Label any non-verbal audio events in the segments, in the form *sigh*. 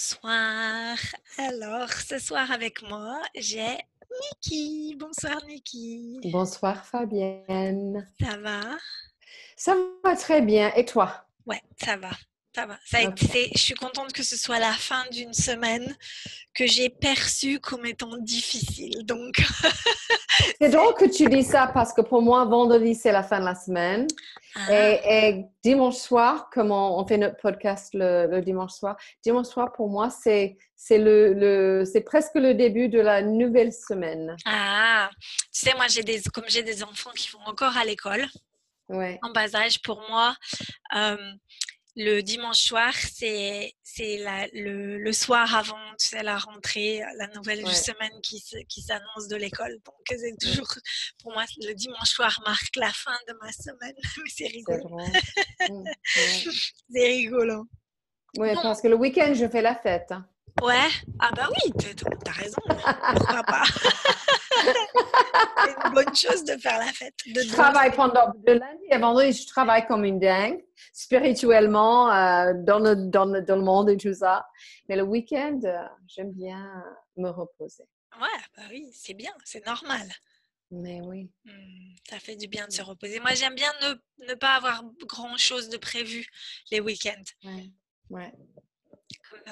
Bonsoir. Alors, ce soir avec moi, j'ai Niki. Bonsoir Niki. Bonsoir Fabienne. Ça va? Ça va très bien. Et toi? Ouais, ça va. Ça va. Ça été, je suis contente que ce soit la fin d'une semaine que j'ai perçue comme étant difficile. Donc. *laughs* c'est drôle que tu dis ça parce que pour moi, vendredi, c'est la fin de la semaine. Ah. Et, dimanche soir, comme on, fait notre podcast le, dimanche soir, dimanche soir pour moi, c'est c'est le, le c'est presque le début de la nouvelle semaine. Ah, tu sais, moi, j'ai des comme j'ai des enfants qui vont encore à l'école. Ouais. En bas âge, pour moi, euh, le dimanche soir, c'est le, le, soir avant la rentrée, la nouvelle semaine qui, qui s'annonce de l'école. Donc, c'est toujours, pour moi, le dimanche soir marque la fin de ma semaine. *laughs* Mais c'est rigolo. Mmh, c'est rigolo. Oui, *laughs* parce que le week-end, je fais la fête. Hein. Ouais, ah bah oui, t'as raison. Pourquoi pas C'est une bonne chose de faire la fête. De je travaille pendant de lundi à vendredi, je travaille comme une dingue, spirituellement, euh, dans, le, dans, le, dans, le, monde et tout ça. Mais le week-end, euh, j'aime bien me reposer. Ouais, bah oui, c'est bien, c'est normal. Mais oui. Mmh, ça fait du bien de se reposer. Moi, j'aime bien ne, ne, pas avoir grand-chose de prévu les week-ends. Ouais, ouais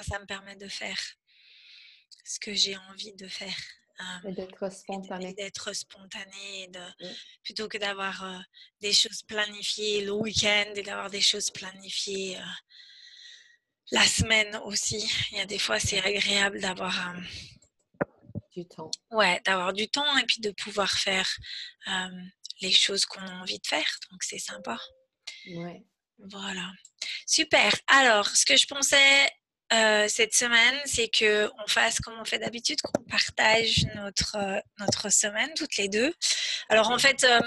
ça, me permet de faire ce que j'ai envie de faire. et d'être spontané. D'être spontané, de, plutôt que d'avoir euh, des choses planifiées le week-end et d'avoir des choses planifiées euh, la semaine aussi. Il y a des fois, c'est agréable d'avoir du temps. Ouais, d'avoir du temps et puis de pouvoir faire les choses qu'on a envie de faire. Donc, c'est sympa. Ouais. Voilà. Super. Alors, ce que je pensais euh, cette semaine, c'est que on fasse comme on fait d'habitude, qu'on partage notre euh, notre semaine toutes les deux. Alors en fait, euh,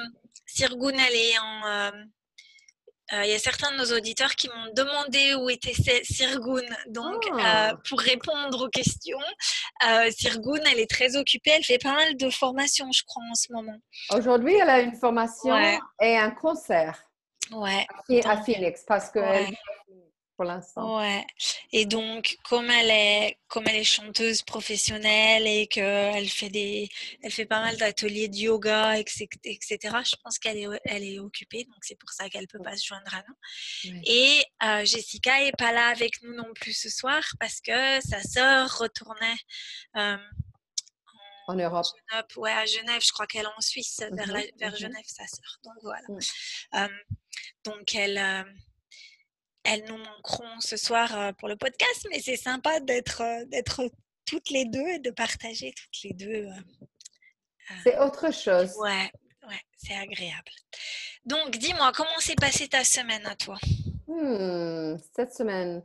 Sirgun, elle est en il y a certains de nos auditeurs qui m'ont demandé où était Sirgun. Donc, ah. pour répondre aux questions, Sirgun, elle est très occupée. Elle fait pas mal de formations, je crois, en ce moment. Aujourd'hui, elle a une formation et un concert. Ouais. À, Phoenix, parce que pour l'instant. Ouais. Et donc, comme elle est, comme elle est chanteuse professionnelle et qu'elle fait des, elle fait pas mal d'ateliers de yoga, etc., je pense qu'elle est, elle est occupée. Donc, c'est pour ça qu'elle peut pas se joindre à nous. Et euh, Jessica est pas là avec nous non plus ce soir parce que sa sœur retournait. Euh, en Europe. ouais, à Genève, je crois qu'elle est en Suisse, vers, mmh vers mmh Genève, sa sœur. Donc voilà. Euh, donc elle, elles nous manqueront ce soir euh, pour le podcast, mais c'est sympa d'être euh, d'être toutes les deux et de partager toutes les deux. Euh, c'est autre chose. Ouais, ouais, c'est agréable. Donc, dis-moi, comment s'est passée ta semaine à toi? Hmm, Cette semaine.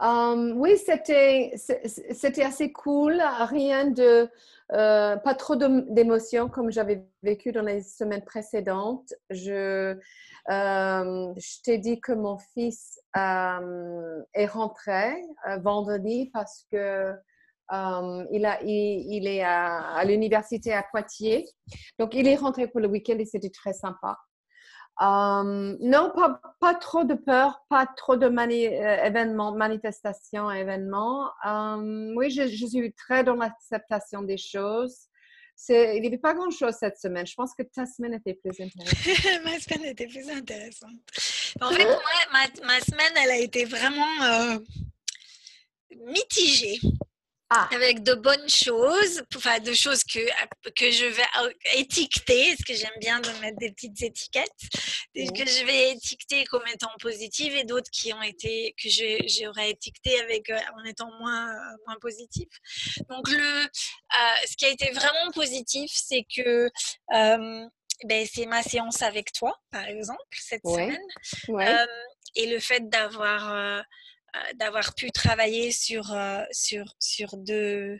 oui, c'était c'était assez cool. Rien de pas trop d'émotions comme j'avais vécu dans les semaines précédentes. Je euh, je t'ai dit que mon fils euh, est rentré euh, vendredi parce que il, est à, l'université à Poitiers. Donc, il est rentré pour le week-end et c'était très sympa. non, pas, trop de peur, pas trop de manifestations, événements. oui, je, suis très dans l'acceptation des choses il n'y avait pas grand-chose cette semaine. Je pense que ta semaine était plus intéressante. *laughs* ma semaine était plus intéressante. En fait, moi, ma, ma, semaine, elle a été vraiment euh, mitigée. Ah. Avec de bonnes choses, enfin de choses que, que je vais étiqueter, parce que j'aime bien de mettre des petites étiquettes, des que je vais étiqueter comme étant positives et d'autres qui ont été que j'aurais étiqueté avec euh, en étant moins moins positif. Donc le euh, ce qui a été vraiment positif, c'est que euh, ben, c'est ma séance avec toi, par exemple, cette semaine. Euh, et le fait d'avoir euh, d'avoir pu travailler sur, sur, sur deux,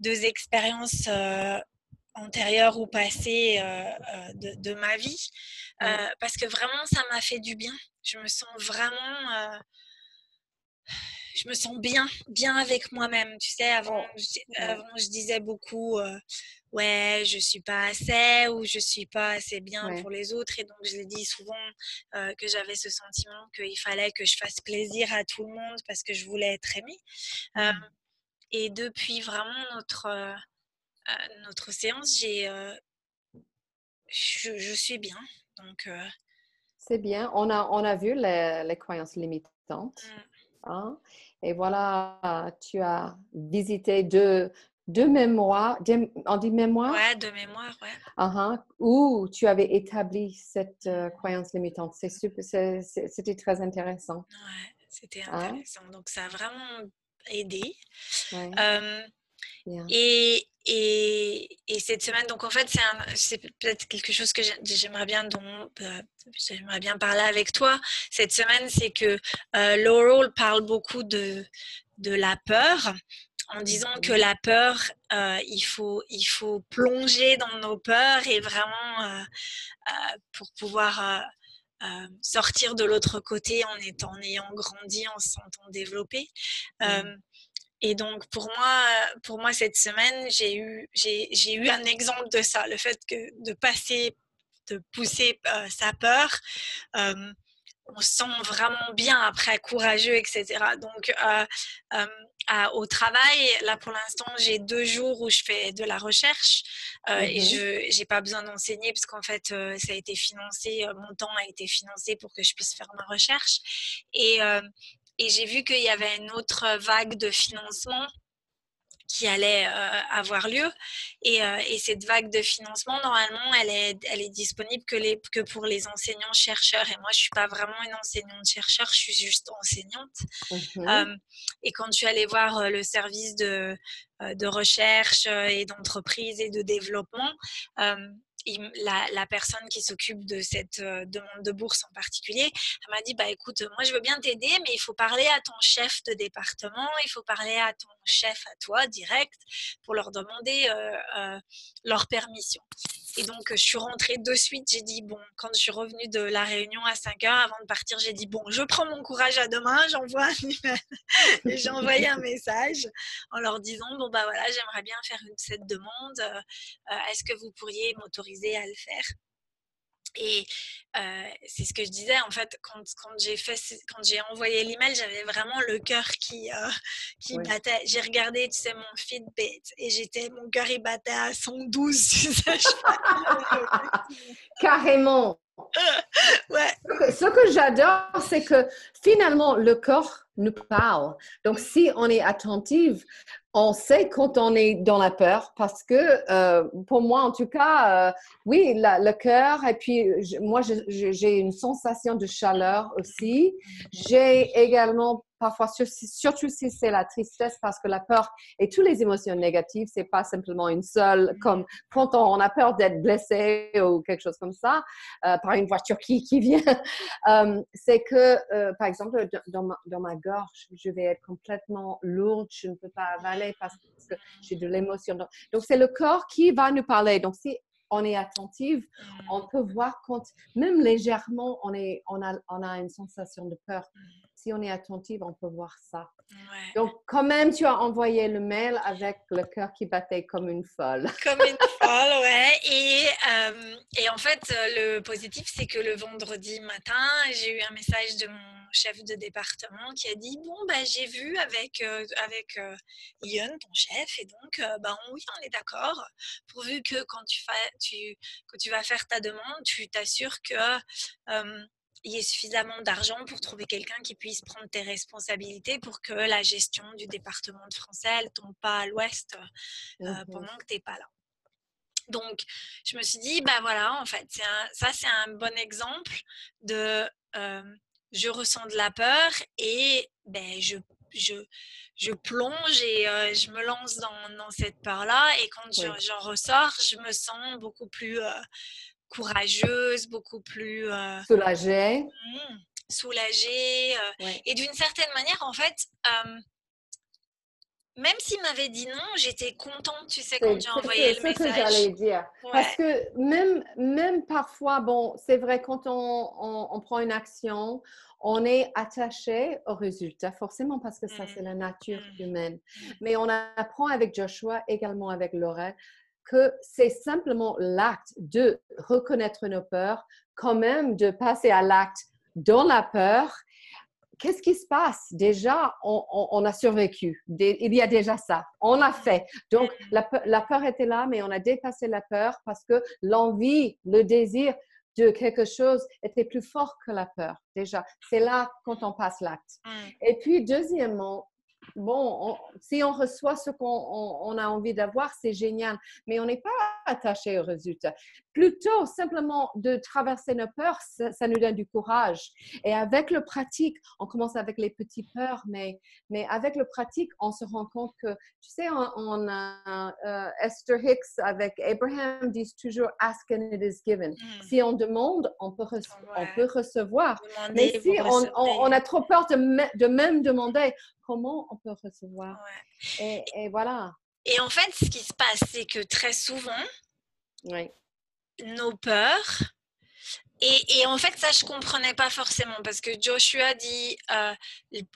deux expériences antérieures ou passées de, de, ma vie. parce que vraiment, ça m'a fait du bien. Je me sens vraiment je me sens bien, bien avec moi-même. Tu sais, avant, je, avant, je disais beaucoup, euh, ouais, je suis pas assez ou je suis pas assez bien pour les autres. Et donc, je l'ai dit souvent euh, que j'avais ce sentiment qu'il fallait que je fasse plaisir à tout le monde parce que je voulais être aimée. Euh, et depuis vraiment notre, notre séance, j'ai, je, je, suis bien. Donc, c'est bien. On a, on a vu les, les croyances limitantes. Mmh. Hein? Et voilà, tu as visité deux, deux mémoires, on dit mémoire? Deux mémoires, ouais. Uh-huh. où tu avais établi cette euh, croyance limitante. c'était très intéressant. Ouais, c'était hein? intéressant. Donc, ça a vraiment aidé. Et, et, et, cette semaine, donc en fait, c'est peut-être quelque chose que j'aimerais bien, dont euh, j'aimerais bien parler avec toi. Cette semaine, c'est que euh, Laurel parle beaucoup de, de la peur en disant que la peur, euh, il, faut, il faut plonger dans nos peurs et vraiment euh, euh pour pouvoir sortir de l'autre côté en, étant, en ayant grandi, en se sentant développé. Et donc, pour moi, pour moi cette semaine, j'ai eu, j'ai, eu un exemple de ça, le fait que de passer, de pousser sa peur, on se sent vraiment bien après, courageux, etc. Donc, euh, au travail, là pour l'instant, j'ai deux jours où je fais de la recherche et mmh je n'ai pas besoin d'enseigner parce qu'en fait, ça a été financé, mon temps a été financé pour que je puisse faire ma recherche. Et et j'ai vu qu'il y avait une autre vague de financement qui allait euh, avoir lieu. Et, euh, et, cette vague de financement, normalement, elle est, elle est disponible que, les, que pour les enseignants-chercheurs. Et moi, je ne suis pas vraiment une enseignante-chercheur, je suis juste enseignante. Mmh euh, et quand tu allais voir le service de, de recherche et d'entreprise et de développement, la, personne qui s'occupe de cette euh, demande de bourse en particulier, elle m'a dit bah écoute, moi je veux bien t'aider, mais il faut parler à ton chef de département, il faut parler à ton chef à toi direct pour leur demander euh, euh, leur permission. Et donc, je suis rentrée de suite. J'ai dit, bon, quand je suis revenue de la réunion à 5 heures, avant de partir, j'ai dit, bon, je prends mon courage à demain, *laughs* j'envoie un j'ai envoyé un message en leur disant, bon, bah voilà, j'aimerais bien faire une, cette demande. Est-ce que vous pourriez m'autoriser à le faire? Et c'est ce que je disais, en fait, quand, quand j'ai fait, quand j'ai envoyé l'email, j'avais vraiment le cœur qui, qui battait. J'ai regardé, tu sais, mon Fitbit et j'étais, mon cœur il battait à 112, *laughs* tu sais. *laughs* Carrément. Ce que j'adore, c'est que finalement, le corps nous parle. Donc, si on est attentive, on sait quand on est dans la peur parce que euh, pour moi, en tout cas, euh, oui, le cœur et puis moi, j'ai une sensation de chaleur aussi. J'ai également parfois, surtout si c'est la tristesse, parce que la peur et toutes les émotions négatives, c'est pas simplement une seule, comme quand on a peur d'être blessé ou quelque chose comme ça, euh, par une voiture qui, qui vient, *laughs* euh, c'est que, euh, par exemple, dans ma, dans ma, gorge, je vais être complètement lourde, je ne peux pas avaler parce que j'ai de l'émotion. Donc, c'est le corps qui va nous parler. Donc, si on est attentive, on peut voir quand, même légèrement, on, est, on, a, on a une sensation de peur si on est attentive, on peut voir ça. Donc, quand même, tu as envoyé le mail avec le cœur qui battait comme une folle. *laughs* Comme une folle, *laughs* ouais. Et, euh, et en fait, le positif, c'est que le vendredi matin, j'ai eu un message de mon chef de département qui a dit Bon, bah, j'ai vu avec, euh, avec euh, Ion, ton chef, et donc, bah, oui, on est d'accord. Pourvu que quand tu, tu, quand tu vas faire ta demande, tu t'assures que il y ait suffisamment d'argent pour trouver quelqu'un qui puisse prendre tes responsabilités pour que la gestion du département de français ne tombe pas à l'ouest euh, mmh pendant que tu n'es pas là. Donc, je me suis dit, bah voilà, en fait, ça, c'est un bon exemple de euh, je ressens de la peur et ben, je, je, je plonge et euh, je me lance dans, dans cette peur-là. Et quand j'en ressors, je me sens beaucoup plus courageuse, beaucoup plus soulagée. Mmh, soulagée. Et d'une certaine manière, en fait, même s'il m'avait dit non, j'étais contente, tu sais, quand j'ai envoyé le message. C'est ce que j'allais dire. Parce que même, même parfois, bon, c'est vrai, quand on, on, prend une action, on est attaché au résultat, forcément, parce que ça, c'est la nature mmh. humaine. Mmh. Mais on apprend avec Joshua, également avec Laurel, que c'est simplement l'acte de reconnaître nos peurs, quand même de passer à l'acte dans la peur qu'est-ce qui se passe? Déjà, on, a survécu. il y a déjà ça. On l'a fait. Donc, la, la, peur était là, mais on a dépassé la peur parce que l'envie, le désir de quelque chose était plus fort que la peur. Déjà, c'est là quand on passe l'acte. Mmh. Et puis, deuxièmement, bon, si on reçoit ce qu'on a envie d'avoir, c'est génial, mais on n'est pas attaché au résultat. Plutôt, simplement de traverser nos peurs, ça, nous donne du courage. Et avec le pratique, on commence avec les petites peurs, mais, mais avec le pratique, on se rend compte que, tu sais, on, a euh, Esther Hicks avec Abraham disent toujours ask and it is given. Hmm. Si on demande, on peut, on peut recevoir. mais si on, a trop peur de, de même demander, comment on peut recevoir? Et, voilà. Et en fait, ce qui se passe, c'est que très souvent, nos peurs, et, en fait, ça, je ne comprenais pas forcément parce que Joshua dit, euh,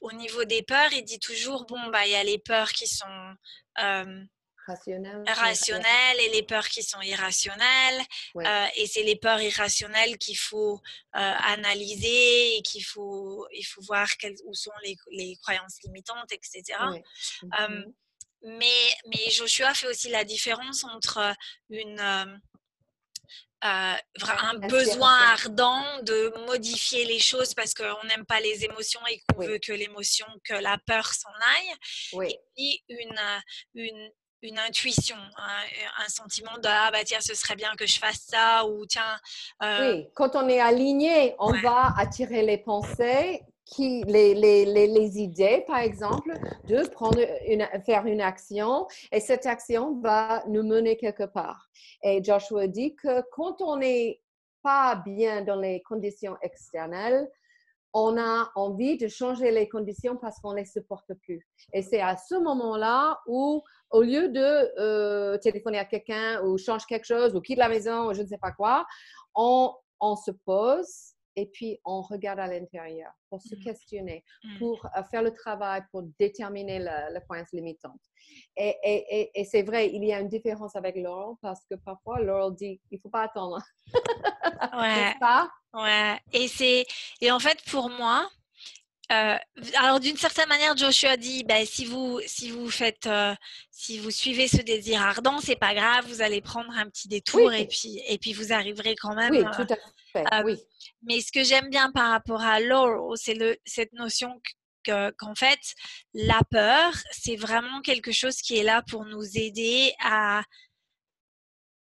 au niveau des peurs, il dit toujours, bon, bah, il y a les peurs qui sont euh, rationnelles, et les peurs qui sont irrationnelles. Euh, et c'est les peurs irrationnelles qu'il faut analyser et qu'il faut, il faut voir quelles, où sont les, les croyances limitantes, etc. Euh, mais, mais Joshua fait aussi la différence entre une euh, un besoin ardent de modifier les choses parce qu'on n'aime pas les émotions et qu'on veut que l'émotion, que la peur s'en aille. Et puis une, une, une intuition, un, sentiment de ah bah tiens ce serait bien que je fasse ça ou tiens. Euh oui, quand on est aligné, on va attirer les pensées, qui, les, les, les, idées par exemple, de prendre une, faire une action et cette action va nous mener quelque part. Et Joshua dit que quand on n'est pas bien dans les conditions externe, on a envie de changer les conditions parce qu'on ne les supporte plus. Et c'est à ce moment-là où, au lieu de euh, téléphoner à quelqu'un ou changer quelque chose ou quitte la maison ou je ne sais pas quoi, on, on se pose et puis on regarde à l'intérieur pour se mmh. questionner, mmh. pour euh, faire le travail, pour déterminer la, la croyance limitante. Et, et, et, c'est vrai, il y a une différence avec Laurel parce que parfois Laurel dit il ne faut pas attendre. *laughs* ouais. pas? Ouais. Et, c'est, et en fait, pour moi, euh, alors d'une certaine manière, Joshua dit, ben, si vous si vous faites, euh, si vous suivez ce désir ardent, c'est pas grave, vous allez prendre un petit détour et puis et puis vous arriverez quand même. Oui, tout à fait. oui. Mais ce que j'aime bien par rapport à Laurel, c'est cette notion qu'en fait, la peur, c'est vraiment quelque chose qui est là pour nous aider à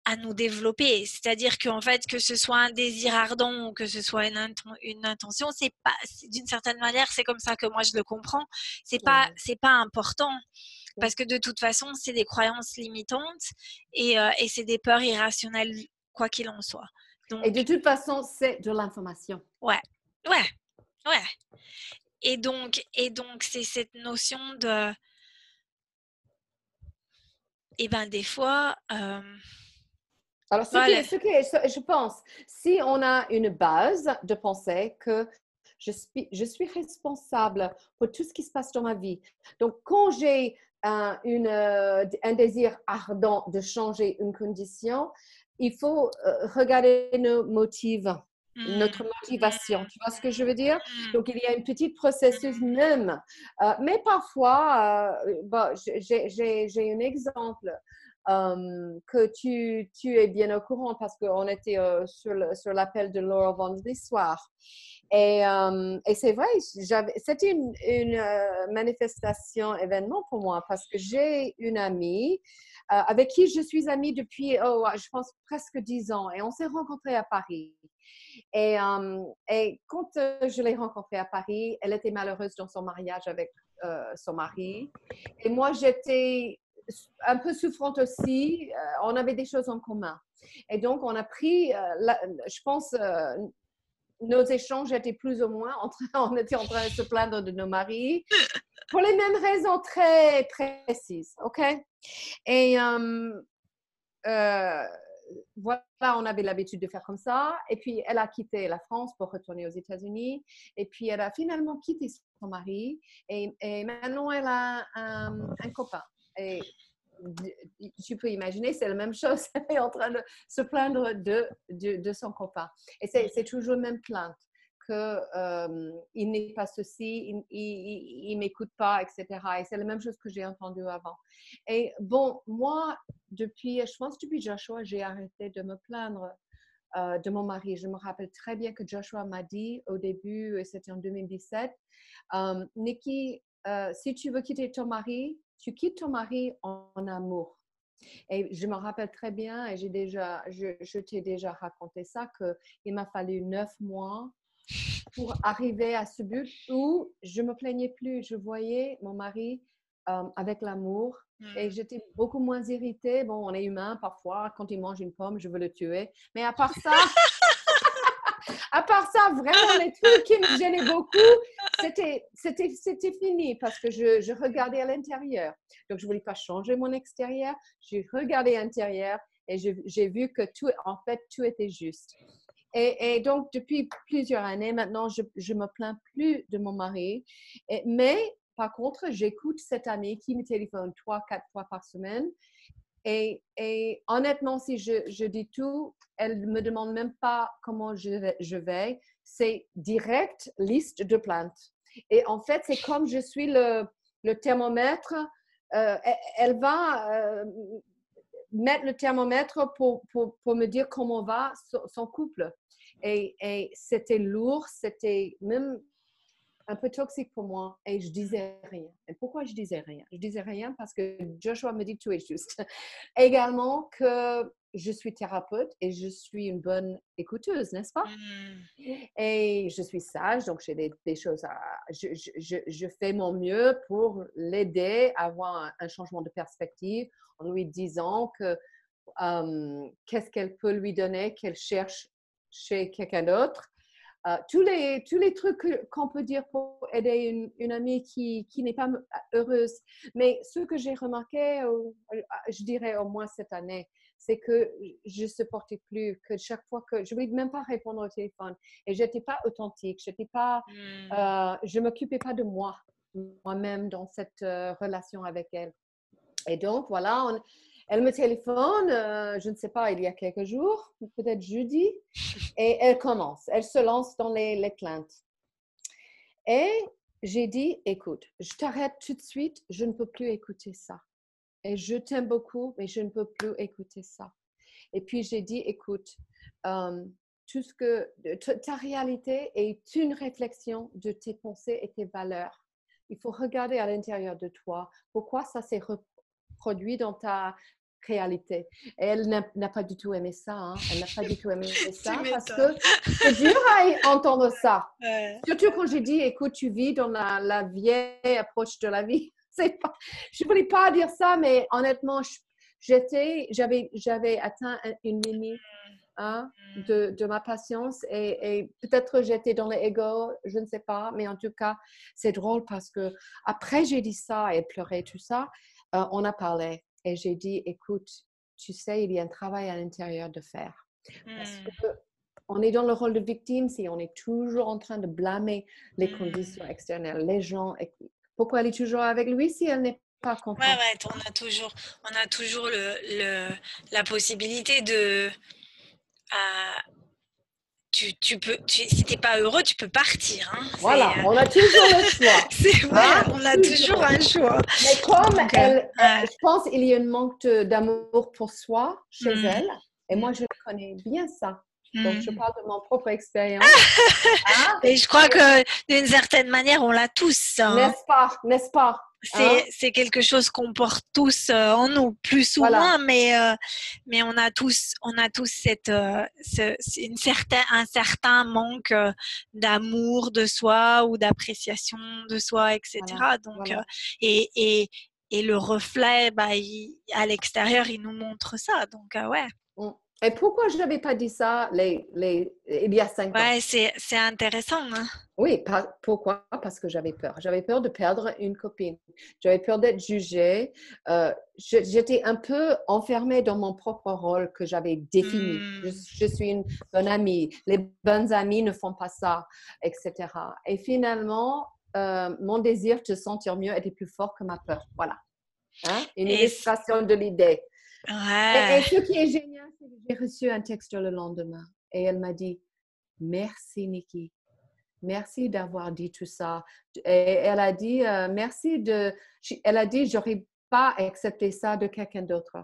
à nous développer. C'est-à-dire qu'en fait, que ce soit un désir ardent ou que ce soit une, une intention, c'est pas, d'une certaine manière, c'est comme ça que moi je le comprends. C'est pas, c'est pas important parce que de toute façon, c'est des croyances limitantes et, euh, et c'est des peurs irrationnelles, quoi qu'il en soit. Donc, et de toute façon, c'est de l'information. Ouais, ouais, ouais. Et donc, et donc, c'est cette notion de, et eh ben des fois. Euh, alors, ce, qui, je pense, si on a une base de pensée que je suis, je suis responsable pour tout ce qui se passe dans ma vie. Donc, quand j'ai un, une, euh, un désir ardent de changer une condition, il faut euh, regarder nos motifs, notre mmh. motivation. Tu vois ce que je veux dire? Mmh. Donc, il y a une petite processus mmh. même. Euh, mais parfois, j'ai un exemple que tu, tu, es bien au courant parce qu'on était euh, sur l'appel de Laura vendredi soir. Et, et c'est vrai, c'était une, une euh, manifestation événement pour moi parce que j'ai une amie euh, avec qui je suis amie depuis, oh, je pense, presque dix ans et on s'est rencontrés à Paris. Et, et quand je l'ai rencontrée à Paris, elle était malheureuse dans son mariage avec son mari. Et moi, j'étais un peu souffrante aussi. on avait des choses en commun. Et donc, on a pris, je pense, nos échanges étaient plus ou moins, en *laughs* on était en train de se plaindre de nos maris, pour les mêmes raisons très précises, OK? Et euh, euh, voilà, on avait l'habitude de faire comme ça. Et puis, elle a quitté la France pour retourner aux États-Unis. Et puis, elle a finalement quitté son mari. Et, maintenant, elle a un, un copain. Et tu peux imaginer, c'est la même chose. *laughs* Elle est en train de se plaindre de, de, son copain. Et c'est toujours la même plainte qu'il euh, n'est pas ceci, il ne m'écoute pas, etc. Et c'est la même chose que j'ai entendu avant. Et bon, moi, depuis, je pense depuis Joshua, j'ai arrêté de me plaindre euh, de mon mari. Je me rappelle très bien que Joshua m'a dit au début, c'était en 2017, euh, Nikki, euh, si tu veux quitter ton mari, tu quittes ton mari en, amour. Et je me rappelle très bien, et j'ai déjà, je, t'ai déjà raconté ça, qu'il m'a fallu neuf mois pour arriver à ce but où je me plaignais plus. Je voyais mon mari euh, avec l'amour et mmh. j'étais beaucoup moins irritée. Bon, on est humain parfois. Quand il mange une pomme, je veux le tuer. Mais à part ça, à part ça, vraiment, les trucs qui me gênaient beaucoup, c'était, fini parce que je, regardais à l'intérieur. Donc, je ne voulais pas changer mon extérieur. J'ai regardé l'intérieur et j'ai vu que tout, en fait, tout était juste. Et, et donc, depuis plusieurs années, maintenant, je ne me plains plus de mon mari. Et, mais, par contre, j'écoute cette amie qui me téléphone trois, quatre fois par semaine et, honnêtement, si je, dis tout, elle ne me demande même pas comment je vais. C'est direct liste de plaintes. Et en fait, c'est comme je suis le, thermomètre, euh, elle va euh, mettre le thermomètre pour, pour, me dire comment va son, couple. Et c'était lourd, c'était même un peu toxique pour moi et je disais rien. Et pourquoi je disais rien? Je disais rien parce que Joshua me dit tout est juste. *laughs* Également que je suis thérapeute et je suis une bonne écouteuse, n'est-ce pas? Mmh. Et je suis sage, donc j'ai des, choses à... Je, je, je, fais mon mieux pour l'aider à avoir un, changement de perspective en lui disant que qu'est-ce qu'elle peut lui donner, qu'elle cherche chez quelqu'un d'autre euh, tous, les, tous les trucs qu'on peut dire pour aider une, amie qui, qui n'est pas heureuse. Mais ce que j'ai remarqué, euh, je dirais au moins cette année, c'est que je ne supportais plus que chaque fois que je ne voulais même pas répondre au téléphone et je n'étais pas authentique, j'étais pas, hmm. euh, je ne m'occupais pas de moi, moi-même dans cette relation avec elle. Et donc, voilà, on, elle me téléphone, euh, je ne sais pas, il y a quelques jours, peut-être jeudi, et elle commence, elle se lance dans les, les plaintes. Et j'ai dit, écoute, je t'arrête tout de suite, je ne peux plus écouter ça. Et je t'aime beaucoup, mais je ne peux plus écouter ça. Et puis j'ai dit, écoute, euh, tout ce que ta réalité est une réflexion de tes pensées et tes valeurs. Il faut regarder à l'intérieur de toi pourquoi ça s'est reproduit dans ta réalité. elle n'a pas du tout aimé ça. Hein. Elle n'a pas du tout aimé *laughs* ça parce que c'est dur à entendre ça. *laughs* Surtout quand j'ai dit, écoute, tu vis dans la, vieille approche de la vie. *laughs* Pas, je ne voulais pas dire ça, mais honnêtement, j'étais, j'avais, j'avais atteint une limite hein, mm. de, de, ma patience et, peut-être j'étais dans l'ego, je ne sais pas, mais en tout cas, c'est drôle parce que après j'ai dit ça et pleuré tout ça, euh, on a parlé et j'ai dit, écoute, tu sais, il y a un travail à l'intérieur de faire. Parce mmh. que on est dans le rôle de victime si on est toujours en train de blâmer les conditions mmh. extérieures, les gens. Pourquoi elle est toujours avec lui si elle n'est pas contente? Ouais, ouais, on a toujours, on a toujours le, le la possibilité de, euh, tu, tu peux, tu, si t'es pas heureux, tu peux partir. Hein. Voilà, on a toujours le choix. *laughs* C'est vrai, hein? on a toujours un choix. Mais comme elle, je pense qu'il y a un manque d'amour pour soi chez mmh. elle, et moi je connais bien ça. Donc, je parle de mon propre expérience. Hein? Et je crois que d'une certaine manière, on l'a tous. Hein. N'est-ce pas? N'est-ce pas? Hein? C'est quelque chose qu'on porte tous euh, en nous, plus ou moins, mais, euh, mais on a tous, on a tous cette, euh, une certain, un certain manque d'amour de soi ou d'appréciation de soi, etc. Donc, et, et, et le reflet, bah, à l'extérieur, il nous montre ça. Donc, ouais. Mm. Et pourquoi je n'avais pas dit ça les, les, il y a cinq ans? Ouais, c'est intéressant. Hein? Oui, pourquoi? Parce que j'avais peur. J'avais peur de perdre une copine. J'avais peur d'être jugée. Euh, j'étais un peu enfermée dans mon propre rôle que j'avais défini. Je, hmm. suis une bonne amie. Les bonnes amies ne font pas ça, etc. Et finalement, euh, mon désir de se sentir mieux était plus fort que ma peur. Voilà. Hein? Une illustration de l'idée. Et, ce qui est génial, c'est que j'ai reçu un texte le lendemain et elle m'a dit Merci, Nikki. Merci d'avoir dit tout ça. Et elle a dit euh, Merci de. Elle a dit J'aurais pas accepté ça de quelqu'un d'autre.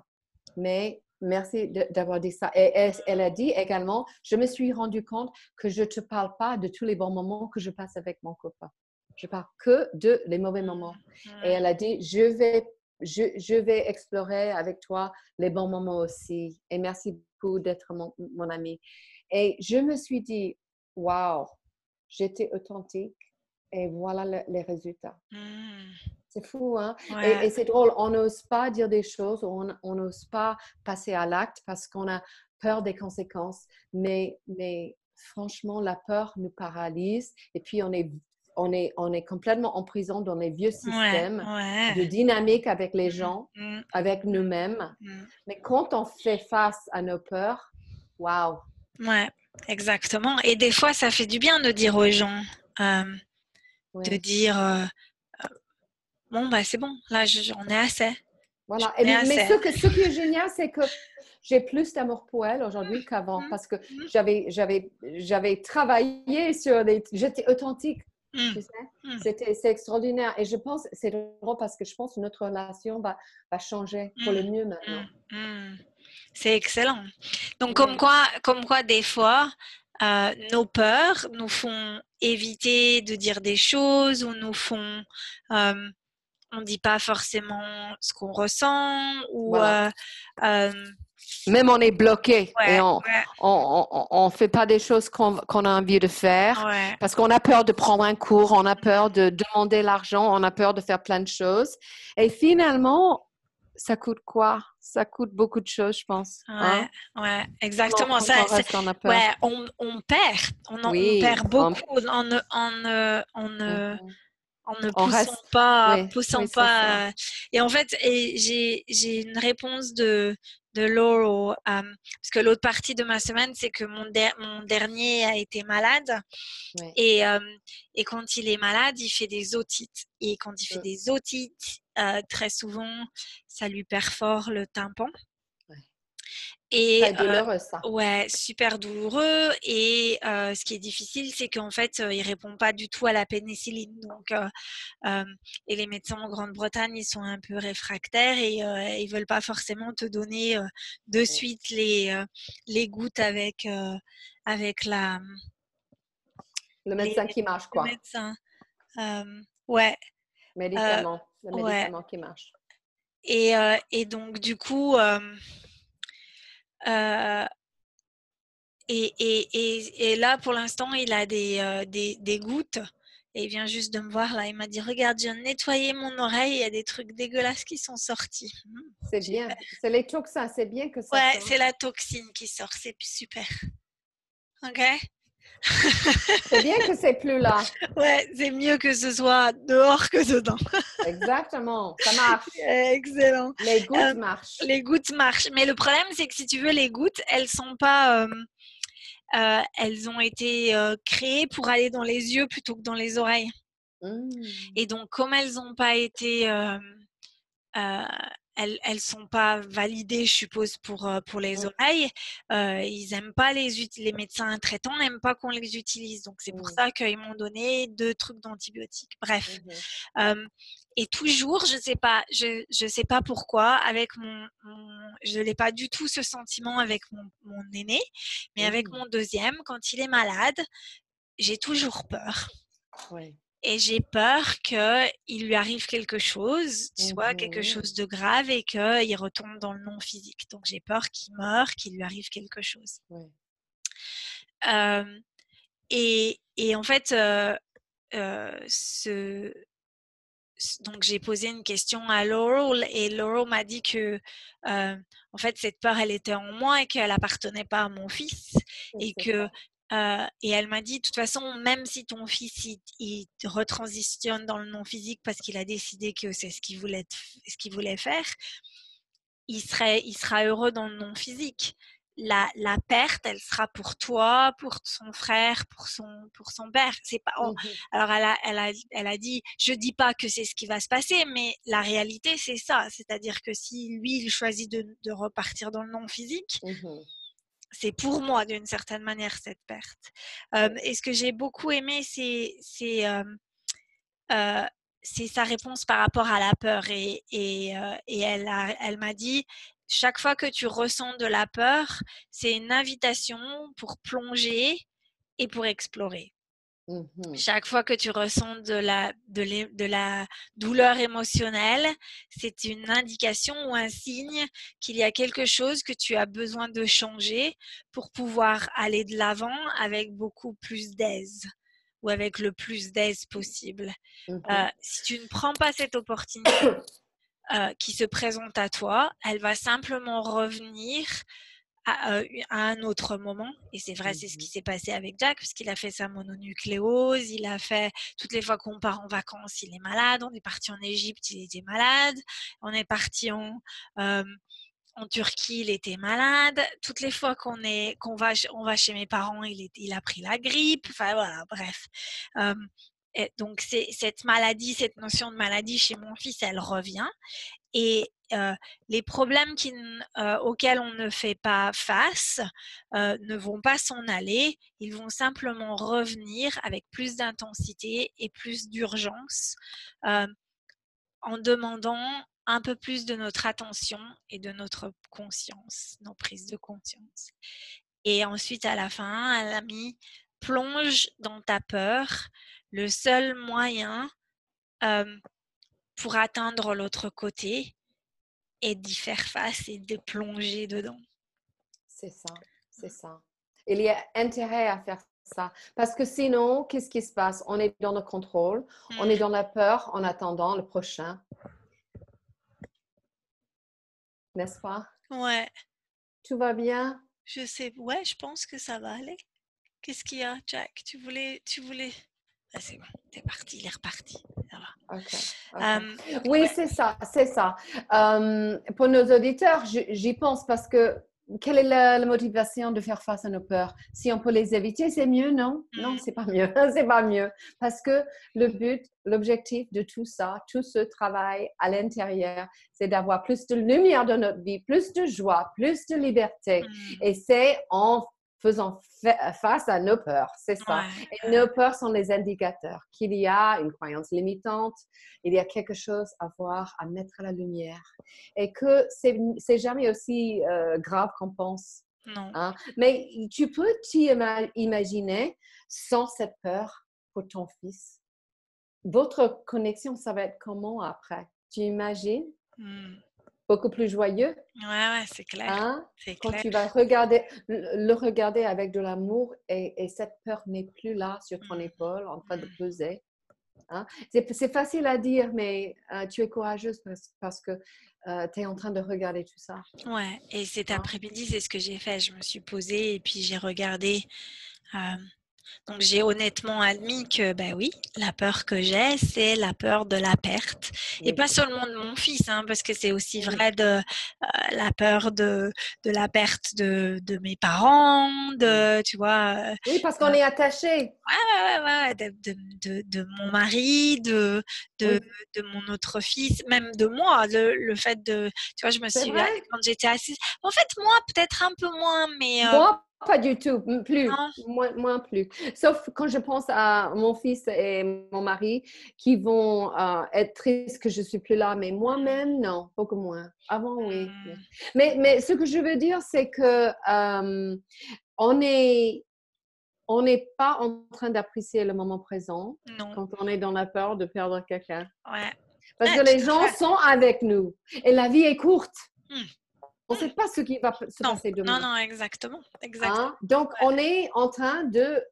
Mais merci d'avoir dit ça. Et elle, a dit également Je me suis rendu compte que je ne te parle pas de tous les bons moments que je passe avec mon copain. Je parle que de les mauvais moments. Et elle a dit, je vais je, vais explorer avec toi les bons moments aussi. Et merci beaucoup d'être mon, mon ami. Et je me suis dit, waouh, j'étais authentique et voilà les résultats. Mmh. C'est fou, hein? Et, c'est drôle, on n'ose pas dire des choses, on n'ose pas passer à l'acte parce qu'on a peur des conséquences. Mais, mais franchement, la peur nous paralyse et puis on est on est, on est complètement en prison dans les vieux systèmes de dynamique avec les mmh, gens, mmh. avec nous-mêmes. Mmh. Mais quand on fait face à nos peurs, waouh! Ouais, exactement. Et des fois, ça fait du bien de dire aux gens, euh, de dire, euh, euh, bon, bah c'est bon, là, j'en ai assez. Voilà. mais Ce, que, ce qui est génial, c'est que j'ai plus d'amour pour elle aujourd'hui qu'avant parce que j'avais, j'avais, j'avais travaillé sur des... J'étais authentique Mmh. Mmh. C'était, c'est extraordinaire. Et je pense, c'est drôle parce que je pense que notre relation va, va changer pour le mmh. mieux maintenant. C'est excellent. Donc, comme, quoi, comme quoi, des fois, euh, nos peurs nous font éviter de dire des choses ou nous font. Euh, on ne dit pas forcément ce qu'on ressent ou. Euh, même on est bloqué et on ne fait pas des choses qu'on a envie de faire parce qu'on a peur de prendre un cours, on a peur de demander l'argent, on a peur de faire plein de choses. Et finalement, ça coûte quoi? Ça coûte beaucoup de choses, je pense. Hein? Ouais, exactement. ça, on, Ouais, on, on, perd, on, perd beaucoup. En ne poussant pas, poussant pas. Et en fait, j'ai une réponse de, de Laurel, parce que l'autre partie de ma semaine, c'est que mon, mon, dernier a été malade. Et, et, quand il est malade, il fait des otites. Et quand il fait des otites, euh, très souvent, ça lui perfore le tympan. Et, douloureux, ça. ouais, super douloureux. Et ce qui est difficile, c'est qu'en fait, il répond pas du tout à la pénicilline. Donc, et les médecins en Grande-Bretagne, ils sont un peu réfractaires et ils veulent pas forcément te donner de suite les, les gouttes avec, avec la. Le médecin qui marche, quoi. Le médecin. ouais. Médicament. le médicament qui marche. Et, et donc, du coup. Euh, et, et, et, et, là, pour l'instant, il a des, euh, des, des, gouttes. Et il vient juste de me voir là. Il m'a dit Regarde, j'ai nettoyé mon oreille. Il y a des trucs dégueulasses qui sont sortis. Mmh, c'est bien. C'est les toxins. C'est bien que ça. Ouais, c'est la toxine qui sort. C'est super. Ok? *laughs* c'est bien que c'est plus là. Ouais, c'est mieux que ce soit dehors que dedans. *laughs* Exactement, ça marche. Excellent. Les gouttes euh, marchent. Les gouttes marchent. Mais le problème, c'est que si tu veux, les gouttes, elles sont pas. Euh, euh, elles ont été créées pour aller dans les yeux plutôt que dans les oreilles. Mmh. Et donc, comme elles n'ont pas été elles elles sont pas validées, je suppose, pour euh, pour les oreilles. Euh, ils aiment pas les les médecins traitants n'aiment pas qu'on les utilise. Donc c'est pour mmh. ça qu'ils m'ont donné deux trucs d'antibiotiques. Bref. Mmh et toujours, je sais pas, je je sais pas pourquoi, avec mon, je n'ai pas du tout ce sentiment avec mon, mon aîné, mais avec mmh. mon deuxième, quand il est malade, j'ai toujours peur. Ouais et j'ai peur qu'il lui arrive quelque chose, soit quelque mmh chose de grave et qu'il retourne dans le non physique. Donc j'ai peur qu'il meure, qu'il lui arrive quelque chose. et, et, en fait, euh, euh, ce, donc j'ai posé une question à Laurel et Laurel m'a dit que euh, en fait cette peur elle était en moi et qu'elle appartenait pas à mon fils et que euh, et elle m'a dit de toute façon même si ton fils il, retransitionne dans le non physique parce qu'il a décidé que c'est ce qu'il voulait ce qu'il voulait faire il serait il sera heureux dans le non physique la, la, perte, elle sera pour toi, pour son frère, pour son, pour son père. C'est pas. Oh, mmh alors elle a, elle a, elle a dit, je dis pas que c'est ce qui va se passer, mais la réalité c'est ça. C'est-à-dire que si lui il choisit de, de repartir dans le non physique, mmh c'est pour moi d'une certaine manière cette perte. Euh, et ce que j'ai beaucoup aimé, c'est, euh, euh, c'est sa réponse par rapport à la peur. Et, et, et elle, elle m'a dit, chaque fois que tu ressens de la peur, c'est une invitation pour plonger et pour explorer. Mmh chaque fois que tu ressens de la, de, la douleur émotionnelle, c'est une indication ou un signe qu'il y a quelque chose que tu as besoin de changer pour pouvoir aller de l'avant avec beaucoup plus d'aise ou avec le plus d'aise possible. Mmh euh, si tu ne prends pas cette opportunité, *coughs* euh, qui se présente à toi, elle va simplement revenir à, un autre moment. Et c'est vrai, c'est ce qui mmh s'est passé avec Jack, puisqu'il a fait sa mononucléose, il a fait, toutes les fois qu'on part en vacances, il est malade, on est parti en Égypte, il était malade, on est parti en... Euh, en Turquie, il était malade. Toutes les fois qu'on est, qu'on va, on va chez mes parents, il, il a pris la grippe. Enfin voilà, bref donc, c'est, cette maladie, cette notion de maladie chez mon fils, elle revient. Et les problèmes qui, auxquels on ne fait pas face ne vont pas s'en aller, ils vont simplement revenir avec plus d'intensité et plus d'urgence en demandant un peu plus de notre attention et de notre conscience, nos prises de conscience. Et ensuite, à la fin, elle a mis plonge dans ta peur, le seul moyen pour atteindre l'autre côté est d'y faire face et de plonger dedans. C'est ça, c'est ça. Il y a intérêt à faire ça. Parce que sinon, qu'est-ce qui se passe? On est dans le contrôle, on est mmh. dans la peur en attendant le prochain. N'est-ce pas? Ouais. Tout va bien? Je sais, ouais, je pense que ça va aller. Qu'est-ce qu'il y a, Jack? Tu voulais, tu voulais c'est bon, t'es parti, il est reparti. oui, c'est ça, c'est ça. pour nos auditeurs, j'y pense parce que quelle est la, motivation de faire face à nos peurs? Si on peut les éviter, c'est mieux, non? Non, mmh. c'est pas mieux. *laughs* c'est pas mieux. Parce que le but, l'objectif de tout ça, tout ce travail à l'intérieur, c'est d'avoir plus de lumière dans notre vie, plus de joie, plus de liberté. Mmh. Et c'est en faisant face à nos peurs, c'est ça. Et nos peurs sont les indicateurs qu'il y a une croyance limitante, il y a quelque chose à voir, à mettre à la lumière. Et que c'est jamais aussi euh, grave qu'on pense. Non. Hein. Mais tu peux t'imaginer sans cette peur pour ton fils. Votre connexion, ça va être comment après? Tu imagines? Hmm beaucoup plus joyeux. Ouais, ouais, c'est clair. Hein? Quand tu vas regarder, le regarder avec de l'amour et, cette peur n'est plus là sur ton mmh. épaule en train de mmh. peser. Hein? C'est facile à dire, mais euh, tu es courageuse parce, que euh, tu es en train de regarder tout ça. Ouais, et cet hein? après-midi, c'est ce que j'ai fait. Je me suis posée et puis j'ai regardé. Euh, donc j'ai honnêtement admis que, ben oui, la peur que j'ai, c'est la peur de la perte. Et pas seulement de mon fils, hein, parce que c'est aussi vrai de euh, la peur de, de la perte de, de, mes parents, de, tu vois. Euh, oui, parce qu'on est attaché. Ouais, ouais, ouais, de, de, de, mon mari, de, de, de mon autre fils, même de moi. Le, le fait de, tu vois, je me suis, quand j'étais assise, en fait, moi, peut-être un peu moins, mais... Euh, pas du tout, plus, moins, plus. Sauf quand je pense à mon fils et mon mari qui vont euh, être tristes que je suis plus là, mais moi-même, non, beaucoup moins. Avant, oui. Hmm. Mais, mais ce que je veux dire, c'est que euh, on est on n'est pas en train d'apprécier le moment présent quand on est dans la peur de perdre quelqu'un. Ouais. Parce que les gens sont avec nous et la vie est courte. Hmm. On ne sait pas ce qui va se passer demain. Non, non, exactement. exactement. Hein? Donc, on est en train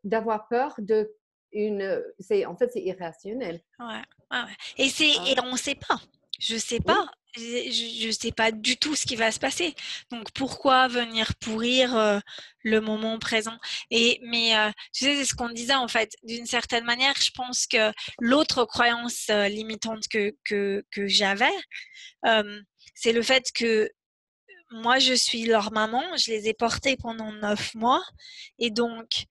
d'avoir peur de une. En fait c'est irrationnel. Ouais, Et, c'est, et on ne sait pas. Je ne sais pas. Je ne sais pas du tout ce qui va se passer. Donc pourquoi venir pourrir euh, le moment présent? Et mais euh, tu sais, c'est ce qu'on disait en fait. D'une certaine manière, je pense que l'autre croyance euh, limitante que que, que j'avais, c'est le fait que moi je suis leur maman. Je les ai portés pendant neuf mois et donc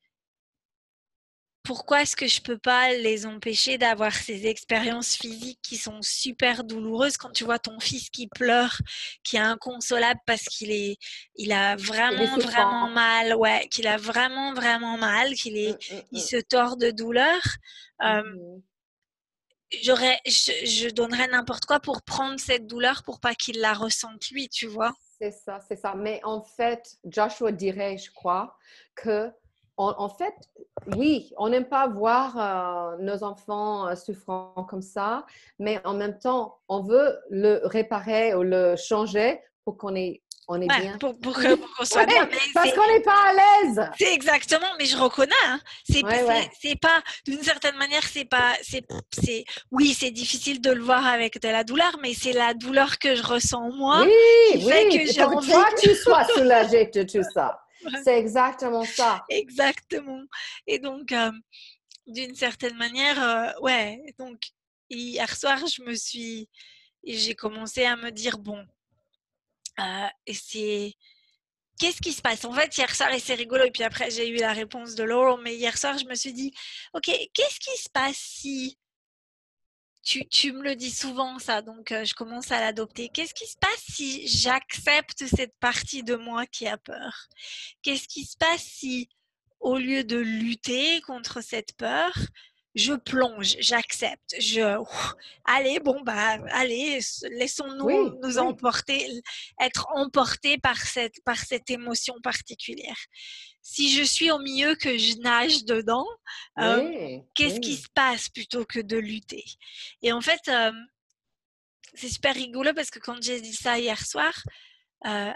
pourquoi est-ce que je peux pas les empêcher d'avoir ces expériences physiques qui sont super douloureuses quand tu vois ton fils qui pleure, qui est inconsolable parce qu'il est, il a vraiment vraiment mal, ouais, qu'il a vraiment vraiment mal, qu'il est, mmh, mmh, il mmh. se tord de douleur. j'aurais, je, je, donnerais n'importe quoi pour prendre cette douleur pour pas qu'il la ressente lui, tu vois? C'est ça, c'est ça. Mais en fait, Joshua dirait, je crois, que en, fait, oui, on n'aime pas voir euh, nos enfants euh, souffrant comme ça, mais en même temps, on veut le réparer ou le changer pour qu'on ait on est bien. Pour, qu'on soit bien. parce qu'on n'est pas à l'aise. C'est exactement, mais je reconnais. Hein. C'est pas, d'une certaine manière, c'est pas, c'est, oui, c'est difficile de le voir avec de la douleur, mais c'est la douleur que je ressens moi oui, qui fait que j'ai envie. Toi, tu *laughs* sois soulagée de tout ça. C'est exactement ça. Exactement. Et donc, euh, d'une certaine manière, euh, ouais. Donc, hier soir, je me suis. J'ai commencé à me dire bon, euh, c'est. Qu'est-ce qui se passe? En fait, hier soir, et c'est rigolo, et puis après, j'ai eu la réponse de Laurel, mais hier soir, je me suis dit, OK, qu'est-ce qui se passe si tu, me le dis souvent, ça, donc je commence à l'adopter. Qu'est-ce qui se passe si j'accepte cette partie de moi qui a peur? Qu'est-ce qui se passe si, au lieu de lutter contre cette peur, je plonge, j'accepte, je allez bon bah allez laissons-nous nous emporter être emportés par cette par cette émotion particulière. Si je suis au milieu que je nage dedans, euh, qu'est-ce qui se passe plutôt que de lutter? Et en fait euh, c'est super rigolo parce que quand j'ai dit ça hier soir, euh,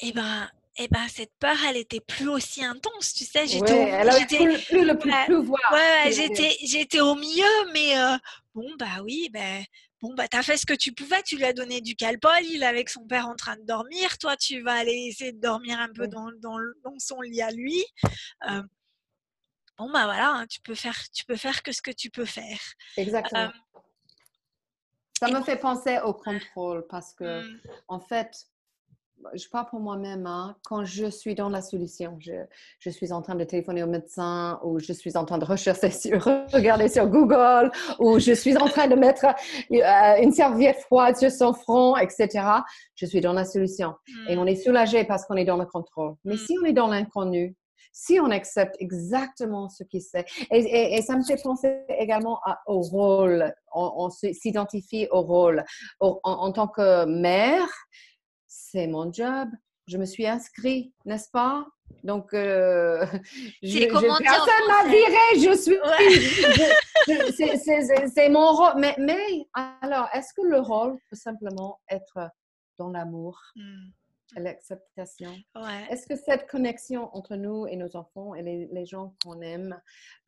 eh ben eh ben cette peur, elle était plus aussi intense, tu sais. J'étais, ouais, elle avait plus, plus, le plus, Ouais, j'étais, j'étais au milieu, mais euh, bon bah oui, ben bon bah t'as fait ce que tu pouvais, tu lui as donné du calpol, il est avec son père en train de dormir, toi tu vas aller essayer de dormir un peu dans, dans, dans son lit à lui. Euh, bon bah voilà, hein, tu peux faire, tu peux faire que ce que tu peux faire. Exactement. Euh, ça me fait penser au contrôle parce que mmh. en fait je parle pour moi-même, hein. quand je suis dans la solution, je, je, suis en train de téléphoner au médecin ou je suis en train de rechercher *laughs* sur, regarder sur Google ou je suis en train de mettre euh, une serviette froide sur son front, etc. Je suis dans la solution et on est soulagé parce qu'on est dans le contrôle. Mais si on est dans l'inconnu, si on accepte exactement ce qui c'est, et, et, ça me fait penser également au rôle, on, s'identifie au rôle. en, en, tant que mère, c'est mon job. Je me suis inscrit, n'est-ce pas? Donc, euh, *laughs* je, personne m'a viré, je suis. c'est mon rôle. Mais, mais alors, est-ce que le rôle peut simplement être dans l'amour, mmh. l'acceptation? Est-ce que cette connexion entre nous et nos enfants et les, gens qu'on aime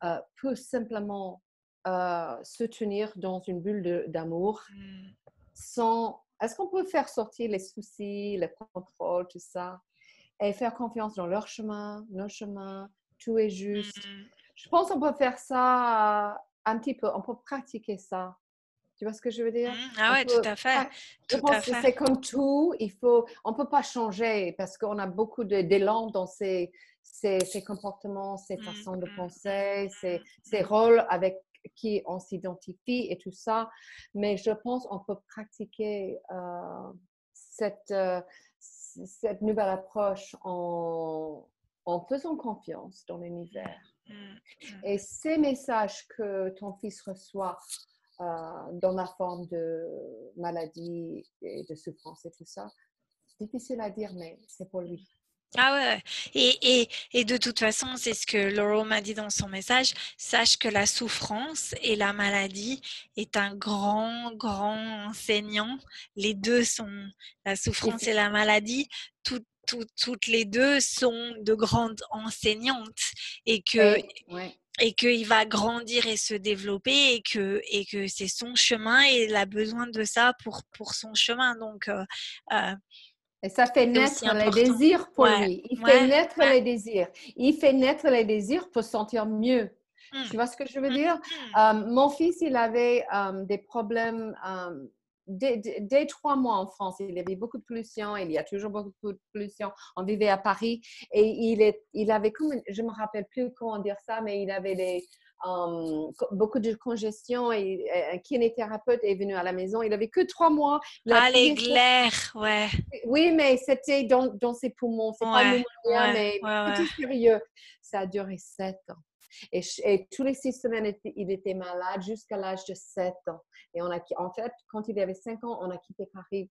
euh, peut simplement euh, se tenir dans une bulle d'amour mmh. sans est-ce qu'on peut faire sortir les soucis, le contrôle, tout ça, et faire confiance dans leur chemin, nos chemins, tout est juste? Mmh. Je pense qu'on peut faire ça euh, un petit peu, on peut pratiquer ça. Tu vois ce que je veux dire? Mmh. Ah ouais, tout à fait. Je pense que c'est comme tout, il faut, on peut pas changer parce qu'on a beaucoup d'élan dans ces, ces, comportements, ces mmh, façons de penser, ces, ces rôles avec qui on s'identifie et tout ça. Mais je pense qu'on peut pratiquer euh, cette, euh, cette nouvelle approche en, en faisant confiance dans l'univers. Mmh, mmh. Et ces messages que ton fils reçoit euh, dans la forme de maladie et de souffrance et tout ça, c'est difficile à dire, mais c'est pour lui. Ah ouais, et, et, et, de toute façon, c'est ce que Laurel m'a dit dans son message, sache que la souffrance et la maladie est un grand, grand enseignant. Les deux sont, la souffrance et la maladie, toutes les deux sont de grandes enseignantes et que et qu'il va grandir et se développer et que, et que c'est son chemin et il a besoin de ça pour, pour son chemin. Donc, euh, euh, et ça fait naître les désirs pour lui. Il fait naître les désirs. Il fait naître les désirs pour se sentir mieux. Mmh. Tu vois ce que je veux mmh, dire? Mmh. mon fils, il avait des problèmes dès, trois mois en France, il y avait beaucoup de pollution, il y a toujours beaucoup de pollution. On vivait à Paris et il, est, il avait, comme, je ne me rappelle plus comment dire ça, mais il avait des, um, beaucoup de congestion et, un kinésithérapeute est venu à la maison. Il avait que trois mois. Ah, les glaires, ouais. Oui, mais c'était dans, dans, ses poumons. C'est pas le mais c'était sérieux. Ça a duré sept ans. Et, tous les six semaines, il était malade jusqu'à l'âge de 7 ans. Et on a, en fait, quand il avait 5 ans, on a quitté Paris,